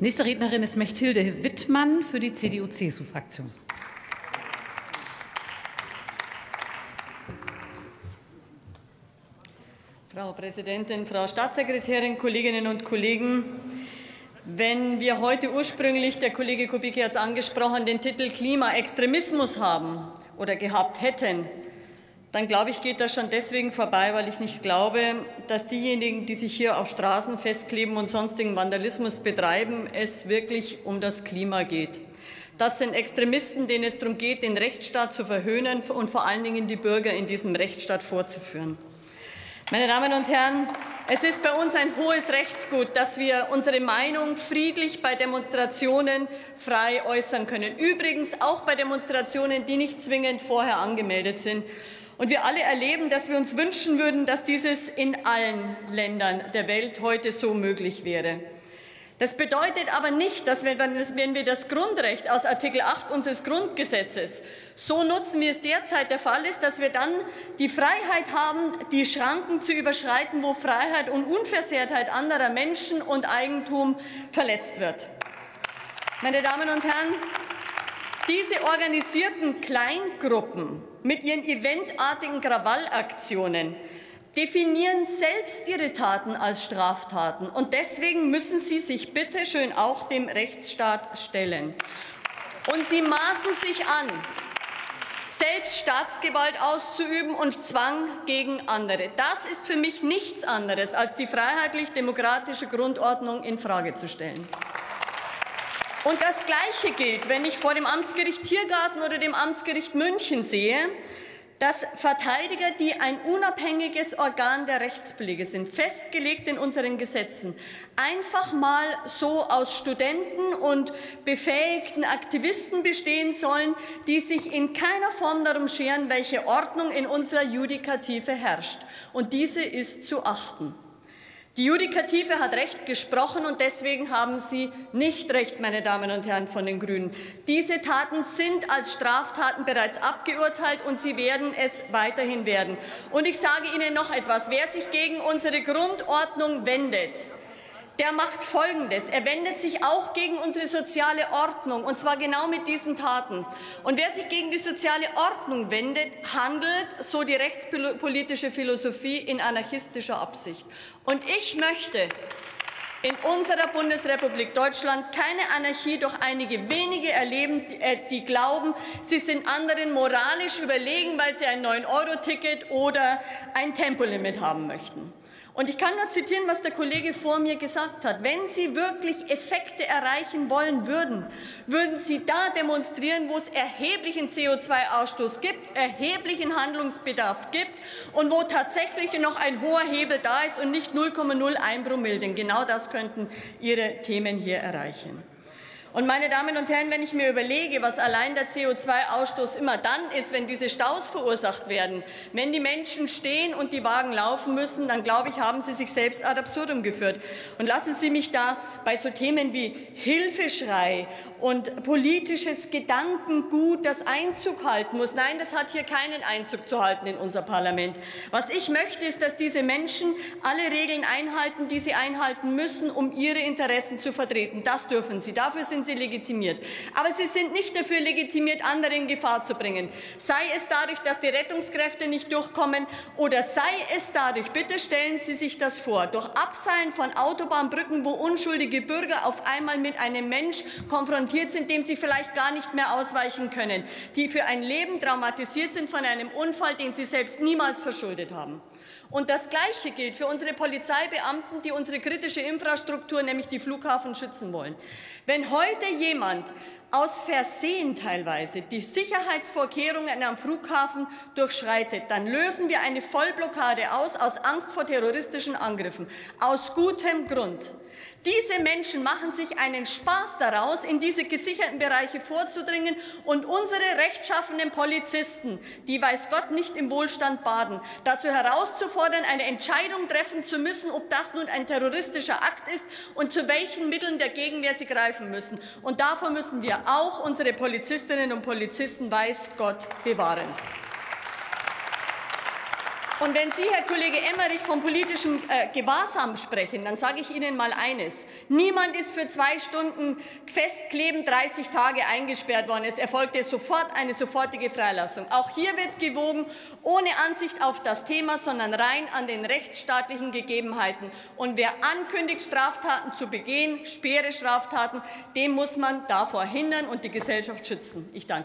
Nächste Rednerin ist Mechthilde Wittmann für die CDU-CSU-Fraktion. Frau Präsidentin, Frau Staatssekretärin, Kolleginnen und Kollegen! Wenn wir heute ursprünglich, der Kollege Kubicki hat es angesprochen, den Titel Klimaextremismus haben oder gehabt hätten, dann glaube ich, geht das schon deswegen vorbei, weil ich nicht glaube, dass diejenigen, die sich hier auf Straßen festkleben und sonstigen Vandalismus betreiben, es wirklich um das Klima geht. Das sind Extremisten, denen es darum geht, den Rechtsstaat zu verhöhnen und vor allen Dingen die Bürger in diesem Rechtsstaat vorzuführen. Meine Damen und Herren, es ist bei uns ein hohes Rechtsgut, dass wir unsere Meinung friedlich bei Demonstrationen frei äußern können. Übrigens auch bei Demonstrationen, die nicht zwingend vorher angemeldet sind. Und wir alle erleben, dass wir uns wünschen würden, dass dieses in allen Ländern der Welt heute so möglich wäre. Das bedeutet aber nicht, dass wir, wenn wir das Grundrecht aus Artikel 8 unseres Grundgesetzes so nutzen, wie es derzeit der Fall ist, dass wir dann die Freiheit haben, die Schranken zu überschreiten, wo Freiheit und Unversehrtheit anderer Menschen und Eigentum verletzt wird. Meine Damen und Herren, diese organisierten Kleingruppen mit ihren eventartigen Krawallaktionen definieren selbst ihre Taten als Straftaten. Und deswegen müssen sie sich bitte schön auch dem Rechtsstaat stellen. Und sie maßen sich an, selbst Staatsgewalt auszuüben und Zwang gegen andere. Das ist für mich nichts anderes, als die freiheitlich-demokratische Grundordnung in Frage zu stellen. Und das Gleiche gilt, wenn ich vor dem Amtsgericht Tiergarten oder dem Amtsgericht München sehe, dass Verteidiger, die ein unabhängiges Organ der Rechtspflege sind, festgelegt in unseren Gesetzen, einfach mal so aus Studenten und befähigten Aktivisten bestehen sollen, die sich in keiner Form darum scheren, welche Ordnung in unserer Judikative herrscht. Und diese ist zu achten. Die Judikative hat Recht gesprochen und deswegen haben Sie nicht Recht, meine Damen und Herren von den Grünen. Diese Taten sind als Straftaten bereits abgeurteilt und sie werden es weiterhin werden. Und ich sage Ihnen noch etwas. Wer sich gegen unsere Grundordnung wendet, der macht Folgendes. Er wendet sich auch gegen unsere soziale Ordnung, und zwar genau mit diesen Taten. Und wer sich gegen die soziale Ordnung wendet, handelt, so die rechtspolitische Philosophie, in anarchistischer Absicht. Und ich möchte in unserer Bundesrepublik Deutschland keine Anarchie durch einige wenige erleben, die äh, glauben, sie sind anderen moralisch überlegen, weil sie ein 9-Euro-Ticket oder ein Tempolimit haben möchten. Und ich kann nur zitieren, was der Kollege vor mir gesagt hat. Wenn Sie wirklich Effekte erreichen wollen würden, würden Sie da demonstrieren, wo es erheblichen CO2-Ausstoß gibt, erheblichen Handlungsbedarf gibt und wo tatsächlich noch ein hoher Hebel da ist und nicht 0,01 Promille. Denn genau das könnten Ihre Themen hier erreichen. Und meine Damen und Herren, wenn ich mir überlege, was allein der CO2-Ausstoß immer dann ist, wenn diese Staus verursacht werden, wenn die Menschen stehen und die Wagen laufen müssen, dann glaube ich, haben sie sich selbst ad absurdum geführt. Und lassen Sie mich da bei so Themen wie Hilfeschrei und politisches Gedankengut, das Einzug halten muss. Nein, das hat hier keinen Einzug zu halten in unser Parlament. Was ich möchte, ist, dass diese Menschen alle Regeln einhalten, die sie einhalten müssen, um ihre Interessen zu vertreten. Das dürfen sie. Dafür sind sie legitimiert. Aber sie sind nicht dafür legitimiert, andere in Gefahr zu bringen. Sei es dadurch, dass die Rettungskräfte nicht durchkommen oder sei es dadurch, bitte stellen Sie sich das vor, durch Abseilen von Autobahnbrücken, wo unschuldige Bürger auf einmal mit einem Mensch konfrontiert sind, dem sie vielleicht gar nicht mehr ausweichen können, die für ein Leben traumatisiert sind von einem Unfall, den sie selbst niemals verschuldet haben. Und das Gleiche gilt für unsere Polizeibeamten, die unsere kritische Infrastruktur, nämlich die Flughafen, schützen wollen. Wenn heute jemand aus Versehen teilweise die Sicherheitsvorkehrungen am Flughafen durchschreitet, dann lösen wir eine Vollblockade aus, aus Angst vor terroristischen Angriffen, aus gutem Grund. Diese Menschen machen sich einen Spaß daraus, in diese gesicherten Bereiche vorzudringen und unsere rechtschaffenen Polizisten, die weiß Gott nicht im Wohlstand baden, dazu herauszufordern, eine Entscheidung treffen zu müssen, ob das nun ein terroristischer Akt ist und zu welchen Mitteln der Gegenwehr sie greifen müssen. Und davor müssen wir auch unsere Polizistinnen und Polizisten weiß Gott bewahren. Und wenn Sie, Herr Kollege Emmerich, von politischem äh, Gewahrsam sprechen, dann sage ich Ihnen mal eines. Niemand ist für zwei Stunden festklebend 30 Tage eingesperrt worden. Es erfolgte sofort eine sofortige Freilassung. Auch hier wird gewogen, ohne Ansicht auf das Thema, sondern rein an den rechtsstaatlichen Gegebenheiten. Und wer ankündigt, Straftaten zu begehen, schwere Straftaten, dem muss man davor hindern und die Gesellschaft schützen. Ich danke.